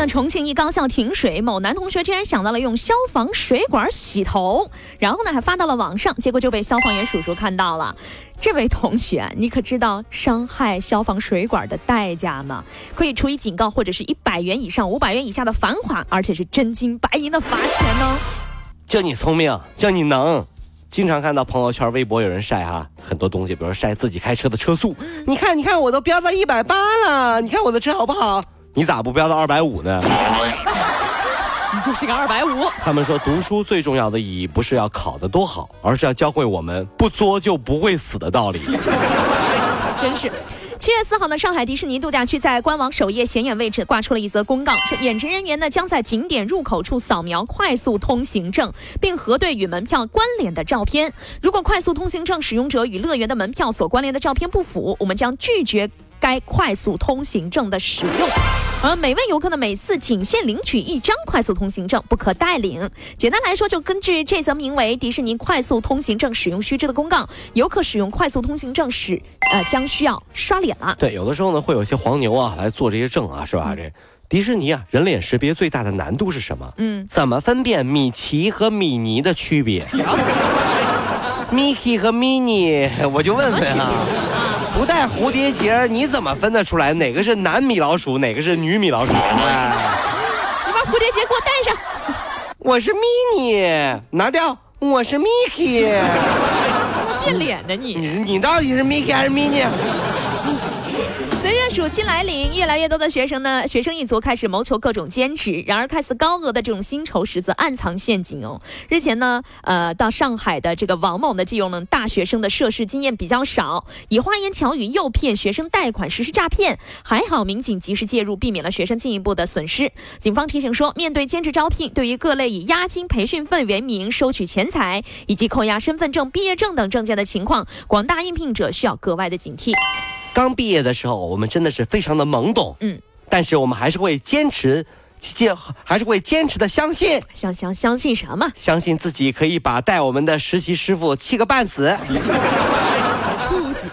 近日呢，重庆一高校停水，某男同学竟然想到了用消防水管洗头，然后呢还发到了网上，结果就被消防员叔叔看到了。这位同学，你可知道伤害消防水管的代价吗？可以处以警告或者是一百元以上五百元以下的罚款，而且是真金白银的罚钱呢。就你聪明，就你能。经常看到朋友圈、微博有人晒哈很多东西，比如说晒自己开车的车速。你看，你看，我都飙到一百八了，你看我的车好不好？你咋不飙到二百五呢？你就是个二百五。他们说读书最重要的意义不是要考得多好，而是要教会我们不作就不会死的道理。真是。七月四号呢，上海迪士尼度假区在官网首页显眼位置挂出了一则公告，说眼程人员呢将在景点入口处扫描快速通行证，并核对与门票关联的照片。如果快速通行证使用者与乐园的门票所关联的照片不符，我们将拒绝该快速通行证的使用。而每位游客呢，每次仅限领取一张快速通行证，不可代领。简单来说，就根据这则名为《迪士尼快速通行证使用须知》的公告，游客使用快速通行证时，呃，将需要刷脸了。对，有的时候呢，会有一些黄牛啊来做这些证啊，是吧？这迪士尼啊，人脸识别最大的难度是什么？嗯，怎么分辨米奇和米妮的区别？Mickey 和 Minnie，我就问问啊。不带蝴蝶结，你怎么分得出来哪个是男米老鼠，哪个是女米老鼠？你把蝴蝶结给我戴上。我是 Mini，拿掉。我是 Mickey。变脸呢你？你你到底是 Mickey 还是 Mini？随着暑期来临，越来越多的学生呢，学生一族开始谋求各种兼职。然而，看似高额的这种薪酬，实则暗藏陷阱哦。日前呢，呃，到上海的这个王某呢，借用了大学生的涉事经验比较少，以花言巧语诱骗学生贷款实施诈骗。还好民警及时介入，避免了学生进一步的损失。警方提醒说，面对兼职招聘，对于各类以押金、培训费为名收取钱财，以及扣押身份证、毕业证等证件的情况，广大应聘者需要格外的警惕。刚毕业的时候，我们真的是非常的懵懂，嗯，但是我们还是会坚持，坚还是会坚持的相信，相相相信什么？相信自己可以把带我们的实习师傅气个半死。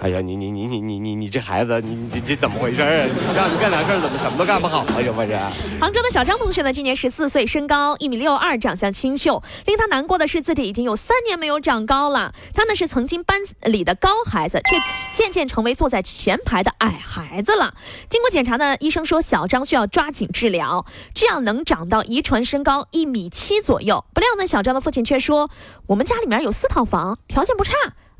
哎呀，你你你你你你你这孩子，你你这怎么回事啊？让你干点事儿，怎么什么都干不好啊？这不是？杭州的小张同学呢，今年十四岁，身高一米六二，长相清秀。令他难过的是，自己已经有三年没有长高了。他呢是曾经班里的高孩子，却渐渐成为坐在前排的矮孩子了。经过检查呢，医生说小张需要抓紧治疗，这样能长到遗传身高一米七左右。不料呢，小张的父亲却说，我们家里面有四套房，条件不差。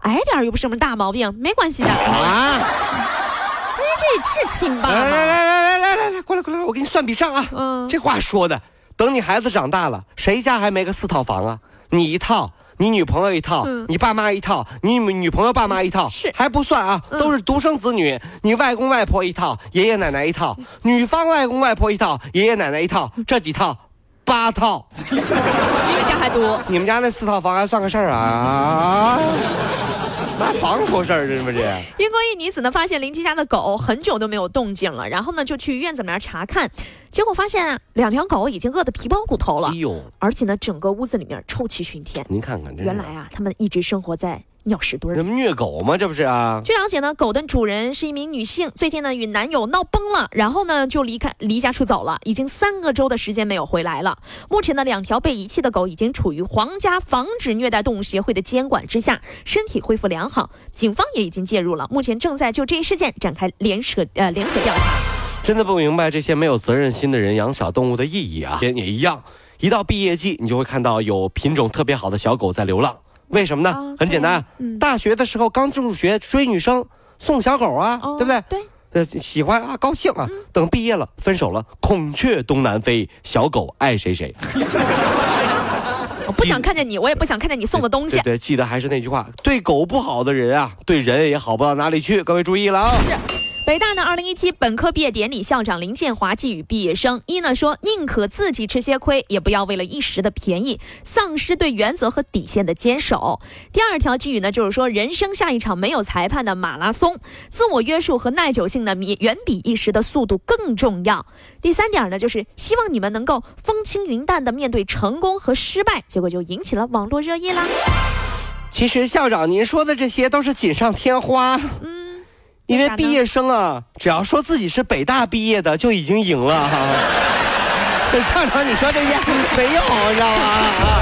矮点又不是什么大毛病没关系的。啊？这是亲爸来来来来来来来过来过来我给你算笔账啊这话说的等你孩子长大了谁家还没个四套房啊？你一套你女朋友一套你爸妈一套你女朋友爸妈一套还不算啊都是独生子女你外公外婆一套爷爷奶奶一套女方外公外婆一套爷爷奶奶一套这几套八套。你们家还多。你们家那四套房还算个事儿啊？拿房出事儿，这是不是？英国一女子呢，发现邻居家的狗很久都没有动静了，然后呢就去院子里面查看，结果发现两条狗已经饿得皮包骨头了。哎呦！而且呢，整个屋子里面臭气熏天。您看看，原来啊，他们一直生活在。尿屎堆儿，这不虐狗吗？这不是啊？据了解呢，狗的主人是一名女性，最近呢与男友闹崩了，然后呢就离开离家出走了，已经三个周的时间没有回来了。目前呢，两条被遗弃的狗已经处于皇家防止虐待动物协会的监管之下，身体恢复良好。警方也已经介入了，目前正在就这一事件展开联合呃联合调查。真的不明白这些没有责任心的人养小动物的意义啊！也也一样，一到毕业季，你就会看到有品种特别好的小狗在流浪。为什么呢？很简单，大学的时候刚入学追女生送小狗啊，对不对？对，呃，喜欢啊，高兴啊。等毕业了，分手了，孔雀东南飞，小狗爱谁谁。我不想看见你，我也不想看见你送的东西。对，记得还是那句话，对狗不好的人啊，对人也好不到哪里去。各位注意了啊。北大呢，二零一七本科毕业典礼，校长林建华寄语毕业生：一呢说，宁可自己吃些亏，也不要为了一时的便宜，丧失对原则和底线的坚守。第二条寄语呢，就是说，人生像一场没有裁判的马拉松，自我约束和耐久性呢，远比一时的速度更重要。第三点呢，就是希望你们能够风轻云淡的面对成功和失败，结果就引起了网络热议啦。其实校长您说的这些都是锦上添花，嗯，因为毕业生啊，只要说自己是北大毕业的就已经赢了哈。校长你说这些没用，你知道吗？